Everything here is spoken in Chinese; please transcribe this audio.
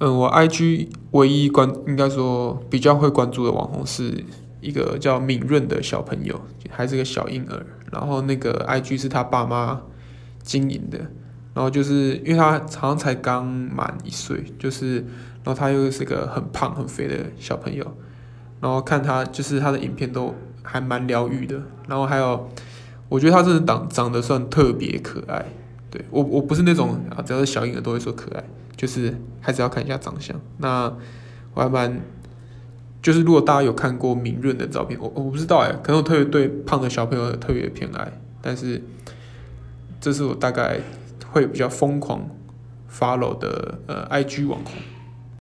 嗯，我 IG 唯一关应该说比较会关注的网红是一个叫敏润的小朋友，还是个小婴儿。然后那个 IG 是他爸妈经营的。然后就是因为他好像才刚满一岁，就是然后他又是个很胖很肥的小朋友。然后看他就是他的影片都还蛮疗愈的。然后还有，我觉得他真的长长得算特别可爱。对，我我不是那种啊，只要是小婴儿都会说可爱。就是还是要看一下长相。那我还蛮，就是如果大家有看过敏润的照片，我我不知道哎，可能我特别对胖的小朋友特别偏爱。但是这是我大概会比较疯狂 follow 的呃 IG 网红。